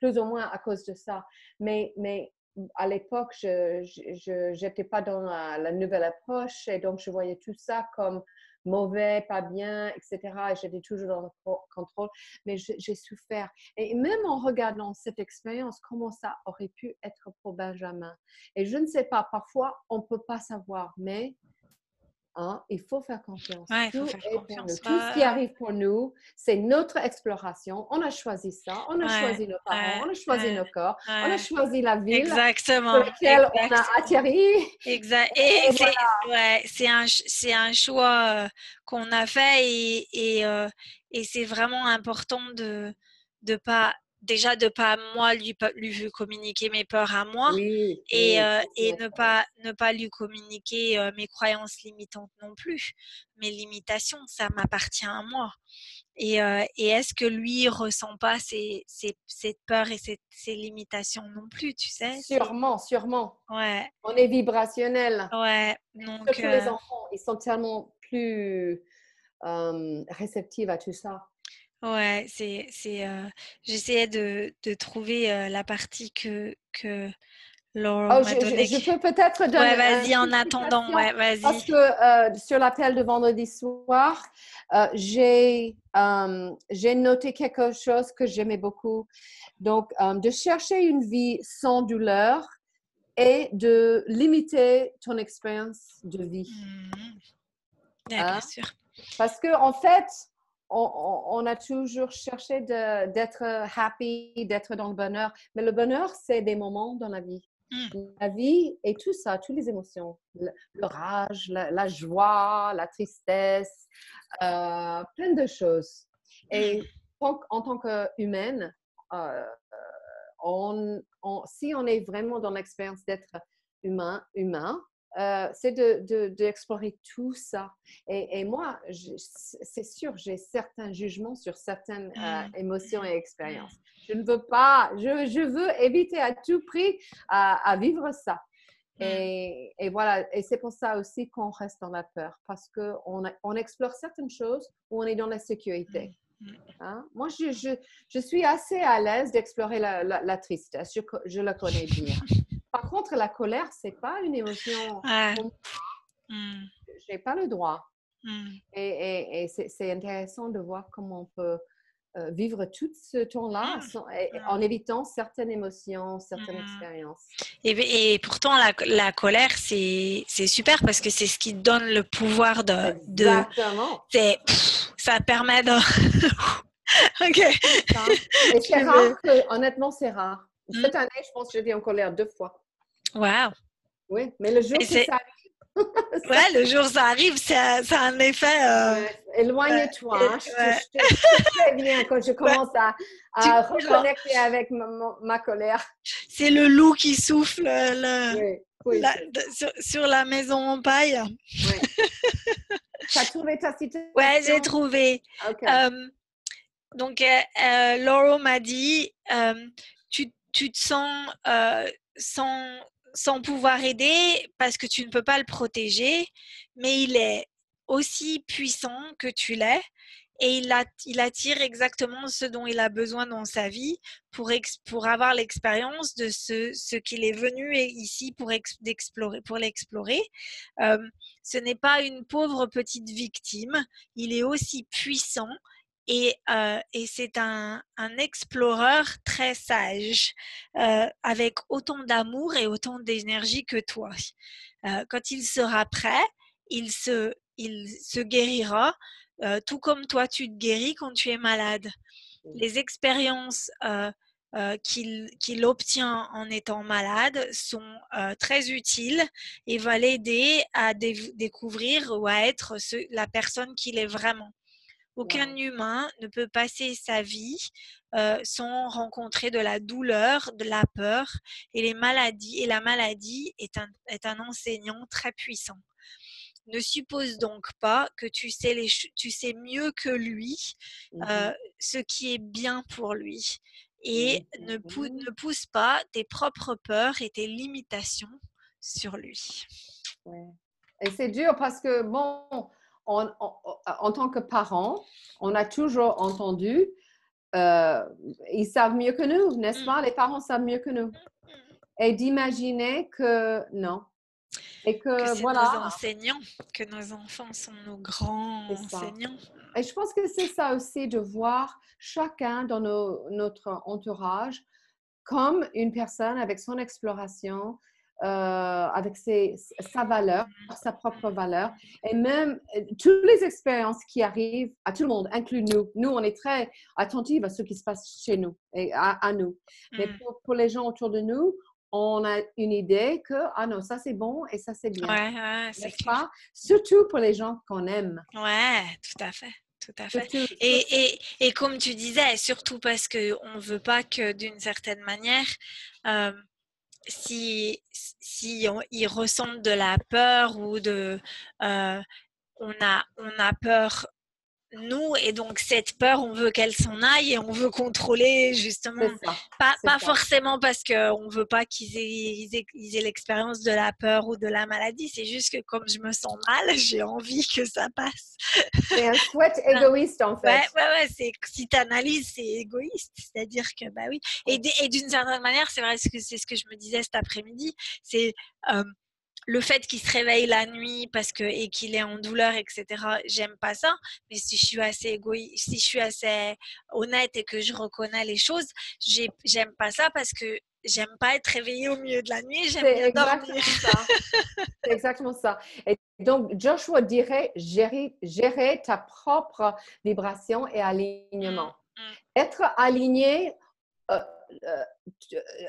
plus ou moins à cause de ça. Mais, mais à l'époque, je n'étais pas dans la, nouvelle approche et donc je voyais tout ça comme mauvais, pas bien, etc. J'étais toujours dans le contrôle, mais j'ai souffert. Et même en regardant cette expérience, comment ça aurait pu être pour Benjamin? Et je ne sais pas, parfois, on ne peut pas savoir, mais Hein, il faut faire confiance. tout, ce qui arrive pour nous, c'est notre exploration. On a choisi ça, on a choisi nos parents, on a choisi nos corps, on a choisi la ville Exactement. sur laquelle on a atterri. Exact. Et, c'est un, un, choix euh, qu'on a fait et, et, euh, et c'est vraiment important de ne pas déjà de pas moi lui, lui communiquer mes peurs à moi et, euh, et ne pas ne pas lui communiquer euh, mes croyances limitantes non plus mes limitations ça m'appartient à moi. Et, euh, et est-ce que lui ressent pas ces, ces, cette peur et ces, ces, limitations non plus tu sais? Sûrement sûrement. Ouais. On est vibrationnel. Ouais donc Surtout les enfants ils sont tellement plus réceptifs à tout ça Ouais, c'est, c'est, euh, j'essayais de, de trouver euh, la partie que, que Laura oh, m'a donnée. Je, je, peux peut-être donner. Ouais, vas-y, en attendant, ouais, vas-y. Parce que euh, sur l'appel de vendredi soir, j'ai, j'ai noté quelque chose que j'aimais beaucoup. Donc, de chercher une vie sans douleur et de limiter ton expérience de vie. Mmh. bien hein? sûr. Parce que, en fait, on, a toujours cherché d'être happy, d'être dans le bonheur. Mais le bonheur, c'est des moments dans la vie. Mmh. La vie et tout ça, toutes les émotions, le, rage, la, joie, la tristesse, euh, plein de choses. Et mmh. en, tant qu'humaine, euh, on, si on est vraiment dans l'expérience d'être humain, humain, euh, c'est d'explorer de, de, tout ça. Et, et moi, c'est sûr, j'ai certains jugements sur certaines euh, mmh. émotions et expériences. Je ne veux pas, je, je veux éviter à tout prix à, vivre ça. Mmh. Et, et, voilà, et c'est pour ça aussi qu'on reste dans la peur, parce qu'on on explore certaines choses où on est dans la sécurité. Hein? Moi, je, je, je, suis assez à l'aise d'explorer la, la, la, tristesse, je, je la connais bien. *laughs* Par contre, la colère, c'est pas une émotion. Mmh. Je n'ai pas le droit. Mmh. Et, et, c'est intéressant de voir comment on peut euh, vivre tout ce temps-là mmh. en évitant certaines émotions, certaines expériences. Et, et, pourtant, la, la colère, c'est super parce que c'est ce qui donne le pouvoir de. Exactement. ça permet de. *laughs* ok. C'est rare que, honnêtement, c'est rare. Cette année, je pense que j'étais en colère deux fois. Wow. Oui, mais le jour où ça arrive. *laughs* ouais, le jour où ça arrive, ça, a un effet. Euh... Éloigne-toi. Hein. Je, te bien quand je *laughs* commence à, à reconnecter avec ma, colère. C'est le loup qui souffle le, sur, la maison en paille. Oui. *laughs* tu as trouvé ta citation? Ouais, j'ai trouvé. Euh, donc, euh, euh, Laura m'a dit tu, tu, te sens sans, pouvoir aider parce que tu ne peux pas le protéger, mais il est aussi puissant que tu l'es et il, attire exactement ce dont il a besoin dans sa vie pour, avoir l'expérience de ce, qu'il est venu ici pour, explorer, pour l'explorer. Ce n'est pas une pauvre petite victime, il est aussi puissant et, et c'est un, un exploreur très sage, avec autant d'amour et autant d'énergie que toi. quand il sera prêt, il se, il se guérira, tout comme toi tu te guéris quand tu es malade. Les expériences qu'il obtient en étant malade sont très utiles et va l'aider à découvrir ou à être la personne qu'il est vraiment. Aucun humain ne peut passer sa vie sans rencontrer de la douleur, de la peur et les maladies. Et la maladie est un, est un enseignant très puissant. Ne suppose donc pas que tu sais, les, tu sais mieux que lui mmh ce qui est bien pour lui et ne, ne, pousse pas tes propres peurs et tes limitations sur lui. Et c'est dur parce que, bon, en tant que parents, on a toujours entendu, euh, ils savent mieux que nous, n'est-ce pas? Les parents savent mieux que nous. Mmh, et d'imaginer que non, et que, voilà. nos enseignants, que nos enfants sont nos grands enseignants. Et je pense que c'est ça aussi de voir chacun dans notre entourage comme une personne avec son exploration, euh, avec ses, sa valeur, sa propre valeur, et même euh, toutes les expériences qui arrivent à tout le monde, inclus nous. Nous, on est très attentifs à ce qui se passe chez nous et à, nous. Mais mmh. pour, pour, les gens autour de nous, on a une idée que, ah non, ça c'est bon et ça c'est bien. Ouais, c'est pas? Surtout pour les gens qu'on aime. Ouais, tout à fait. Tout à fait. Et, et, et, comme tu disais, surtout parce qu'on ne veut pas que d'une certaine manière, euh, si, si ils ressentent de la peur ou de... Euh, on, a, on a peur nous et donc cette peur on veut qu'elle s'en aille et on veut contrôler justement. Pas, pas forcément parce qu'on veut pas qu'ils aient, aient, l'expérience de la peur ou de la maladie. C'est juste que comme je me sens mal *laughs* j'ai envie que ça passe. C'est un souhait *laughs* égoïste en fait. Ouais ouais, ouais c'est si tu analyses c'est égoïste. C'est à dire que bah oui. Et, et d'une certaine manière c'est vrai que c'est ce que je me disais cet après-midi. C'est euh, le fait qu'il se réveille la nuit parce que et qu'il est en douleur, etc. J'aime pas ça. Mais si je suis assez égoïste, si je suis assez honnête et que je reconnais les choses, j'aime pas ça parce que j'aime pas être réveillée au milieu de la nuit. J'aime bien dormir. C'est exactement ça. Et donc Joshua dirait gérer, gérer ta propre vibration et alignement. Mmh, mmh. Être aligné. Euh,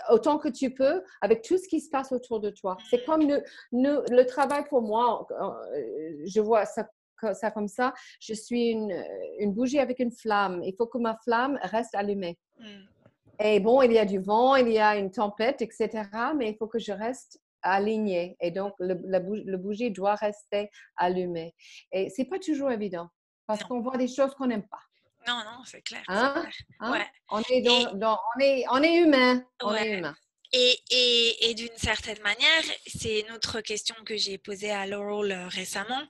autant que tu peux avec tout ce qui se passe autour de toi. C'est comme le, le, travail pour moi, euh, je vois ça, ça comme ça, je suis une, une, bougie avec une flamme. Il faut que ma flamme reste allumée. Mm. Et bon, il y a du vent, il y a une tempête, etc. Mais il faut que je reste alignée. Et donc, le, la bougie, le bougie doit rester allumé. Et c'est pas toujours évident parce qu'on voit des choses qu'on n'aime pas. Non, non, c'est clair. Hein? Hein? Ouais. On, est dans, on, est, on est humain. On est humain. Et, et, et d'une certaine manière, c'est une autre question que j'ai posée à Laurel euh, récemment,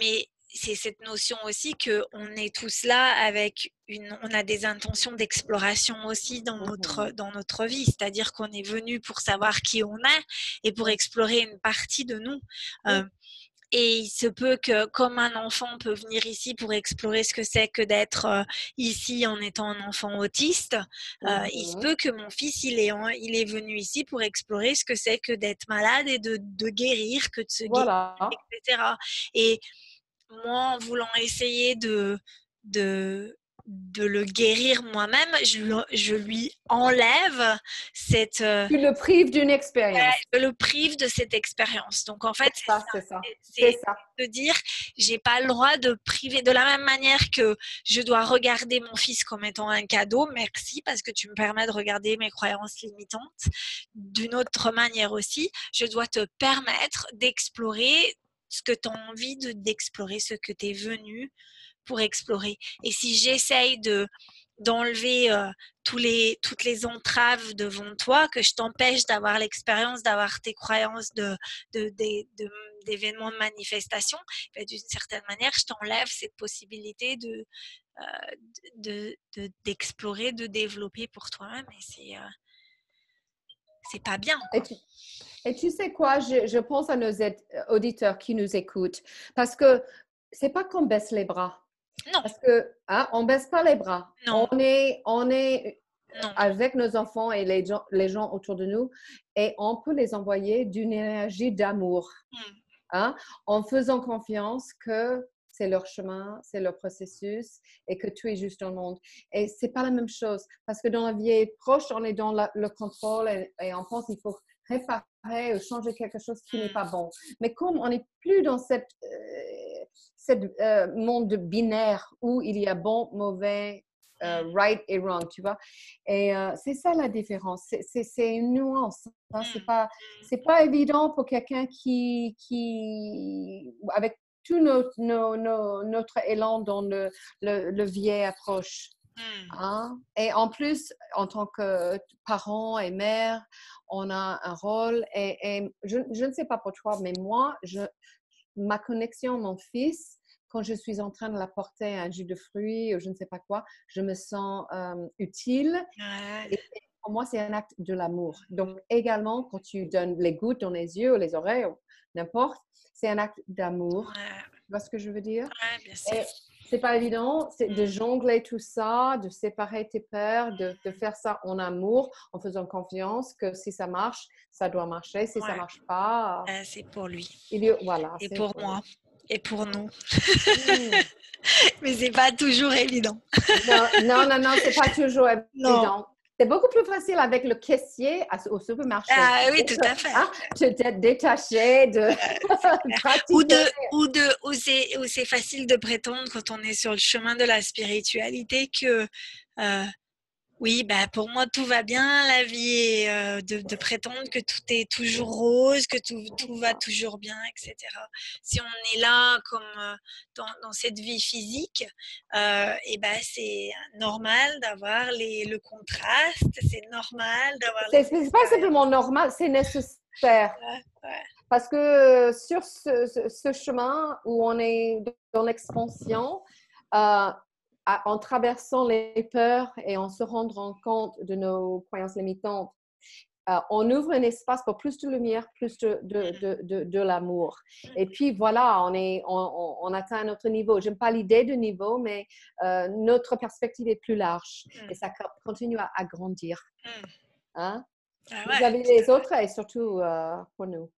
mais c'est cette notion aussi que on est tous là avec une, on a des intentions d'exploration aussi dans notre dans notre vie, c'est-à-dire qu'on est venu pour savoir qui on est et pour explorer une partie de nous. Euh, et il se peut que, comme un enfant peut venir ici pour explorer ce que c'est que d'être euh, ici en étant un enfant autiste, euh, il se peut que mon fils, il est, il est venu ici pour explorer ce que c'est que d'être malade et de, de, guérir, que de se guérir, etc. Et moi, en voulant essayer de, de, de le guérir moi-même, je, je, lui enlève cette... Euh, tu le prives d'une expérience. je le prive de cette expérience. Donc en fait, c'est ça. C'est de dire, j'ai pas le droit de priver de la même manière que je dois regarder mon fils comme étant un cadeau. Merci parce que tu me permets de regarder mes croyances limitantes. D'une autre manière aussi, je dois te permettre d'explorer ce que tu as envie d'explorer, ce que tu es venu pour explorer. Et si j'essaye de d'enlever euh, tous les, toutes les entraves devant toi, que je t'empêche d'avoir l'expérience, d'avoir tes croyances de, d'événements de, manifestation, ben, d'une certaine manière, je t'enlève cette possibilité de, euh, d'explorer, de, développer pour toi-même. Et c'est, euh, c'est pas bien. Et tu, sais quoi, je, je pense à nos auditeurs qui nous écoutent, parce que c'est pas qu'on baisse les bras Non. Parce que hein, on baisse pas les bras. Non. On est, on est Non. avec nos enfants et les gens, les gens autour de nous et on peut les envoyer d'une énergie d'amour. Mm. hein, en faisant confiance que c'est leur chemin, c'est leur processus et que tout est juste dans le monde. Et c'est pas la même chose parce que dans la vie proche, on est dans la- le contrôle et, et on pense qu'il faut réparer ou changer quelque chose qui n'est pas bon. Mais comme on n'est plus dans cette, euh, cette euh, monde binaire où il y a bon, mauvais, euh, right et wrong, tu vois. Et euh, c'est ça la différence. C'est- une nuance. hein. C'est Mm. pas c'est pas évident pour quelqu'un qui, qui, avec tout notre, nos- nos- notre élan dans le, le, le vieil approche. Mm. hein? Et en plus, en tant que parent et mère, on a un rôle. Et, et je, je ne sais pas pour toi, mais moi, je, ma connexion à mon fils, quand je suis en train de l'apporter un jus de fruits ou je ne sais pas quoi, je me sens euh, utile Ouais. pour moi, c'est un acte de l'amour. Donc, également, quand tu donnes les gouttes dans les yeux ou les oreilles, n'importe, c'est un acte d'amour. Ouais. Tu vois ce que je veux dire? Ouais, bien sûr. Et c'est pas évident c'est de Mm. jongler tout ça, de séparer tes peurs, de, de faire ça en amour, en faisant confiance que si ça marche, ça doit marcher. Si ça Ouais. marche pas, Euh, c'est pour lui il y a- voilà. et pour moi et pour nous. Mm. *laughs* Mais c'est pas toujours évident. Non, non, non, non, c'est pas toujours Non. C'est beaucoup plus facile avec le caissier au supermarché. Ah oui, tout à fait. *laughs* De t'être détaché, de *laughs* pratiquer. Ou de, ou de, c'est facile de prétendre quand on est sur le chemin de la spiritualité que, euh, oui, bah pour moi tout va bien, la vie est euh, de, de prétendre que tout est toujours rose, que tout, tout va toujours bien, etc. Si on est là comme euh, dans, dans cette vie physique, euh, et ben c'est normal d'avoir le contraste, c'est normal d'avoir. C'est pas simplement normal, c'est nécessaire. Ouais, ouais. Parce que sur ce, ce- ce chemin où on est dans l'expansion, euh, à- en traversant les peurs et en se rendant compte de nos croyances limitantes, euh, on ouvre un espace pour plus de lumière, plus de, de, de, de- l'amour. Et puis voilà, on, est, on, on- atteint un autre niveau. J'aime pas l'idée de niveau, mais euh, notre perspective est plus large Mm. et ça co- continue à, à grandir. Mm. Hein? Ah Vous ouais. avez les autres et surtout euh, pour nous.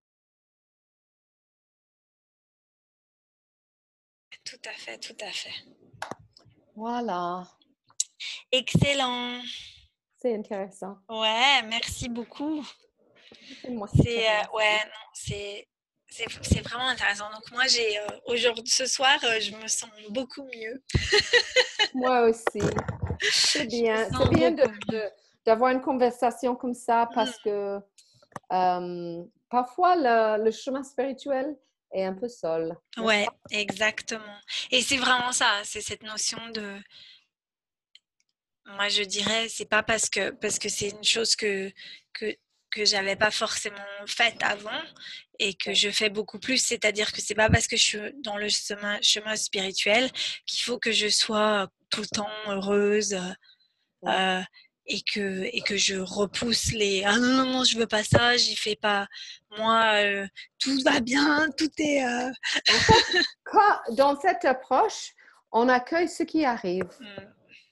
Tout à fait, tout à fait. Voilà, Excellent. c'est intéressant. Ouais, merci beaucoup. C'est euh, remercie. ouais, non, c'est c'est c'est vraiment intéressant. Donc moi j'ai euh, aujourd'hui ce soir, euh, je me sens beaucoup mieux. *laughs* Moi aussi. C'est bien. C'est d'avoir une conversation comme ça Mm. parce que euh, parfois le, le chemin spirituel est un peu seul. Ouais, exactement. Et c'est vraiment ça, c'est cette notion de moi je dirais c'est pas parce que parce que c'est une chose que que que j'avais pas forcément faite avant et que je fais beaucoup plus, c'est-à-dire que c'est pas parce que je suis dans le chemin, chemin spirituel qu'il faut que je sois tout le temps heureuse Ouais. euh, et que et que je repousse les ah non non non je veux pas ça, j'y fais pas. Moi euh, tout va bien, tout est euh, Quand- dans cette approche, on accueille ce qui arrive, mm,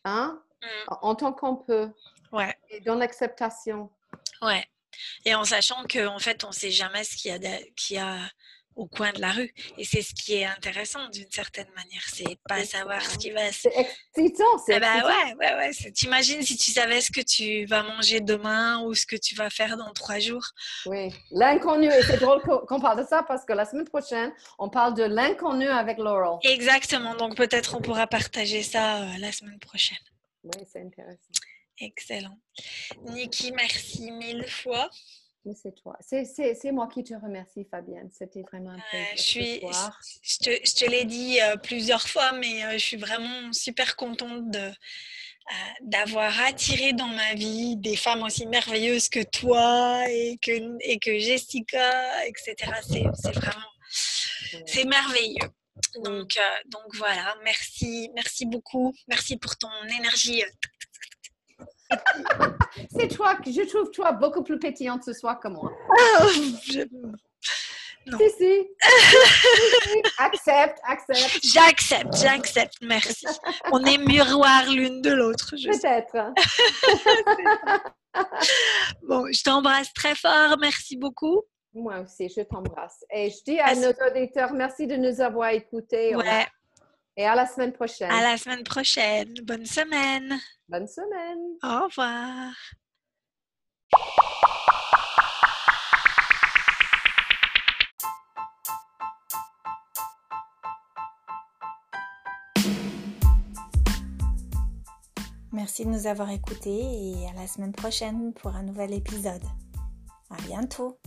hein, mm, en tant qu'on peut, ouais. et dans l'acceptation. Ouais. Et en sachant qu'en fait, on ne sait jamais ce qu'il y, a de- qu'il y a au coin de la rue. Et c'est ce qui est intéressant d'une certaine manière. C'est pas savoir ce qui va se. C'est excitant, c'est Ah bah ouais, ouais, ouais. T'imagines si tu savais ce que tu vas manger demain ou ce que tu vas faire dans trois jours. Oui, l'inconnu. Et c'est drôle qu'on parle de ça parce que la semaine prochaine, on parle de l'inconnu avec Laurel. Exactement. Donc peut-être on pourra partager ça euh, la semaine prochaine. Oui, c'est intéressant. Excellent. Niki, merci mille fois. Mais c'est toi. C'est- C'est c'est moi qui te remercie, Fabienne. C'était vraiment un Euh, plaisir je suis, je te, je te l'ai dit euh, plusieurs fois, mais euh, je suis vraiment super contente de, d'avoir attiré dans ma vie des femmes aussi merveilleuses que toi et que, et que Jessica, etc. C'est, c'est vraiment, c'est merveilleux. Donc, donc voilà, merci, merci beaucoup, merci pour ton énergie. C'est toi que je trouve toi beaucoup plus pétillante ce soir que moi. Je- Non. Si, si. accepte, accepte. J'accepte, j'accepte, merci. On est miroir l'une de l'autre. Peut-être. *laughs* bon, je t'embrasse très fort. Merci beaucoup. Moi aussi, je t'embrasse. Et je dis à nos auditeurs, merci de nous avoir écoutés. Ouais. Et à la semaine prochaine. À la semaine prochaine. Bonne semaine. Bonne semaine. Au revoir. Merci de nous avoir écoutés et à la semaine prochaine pour un nouvel épisode. À bientôt.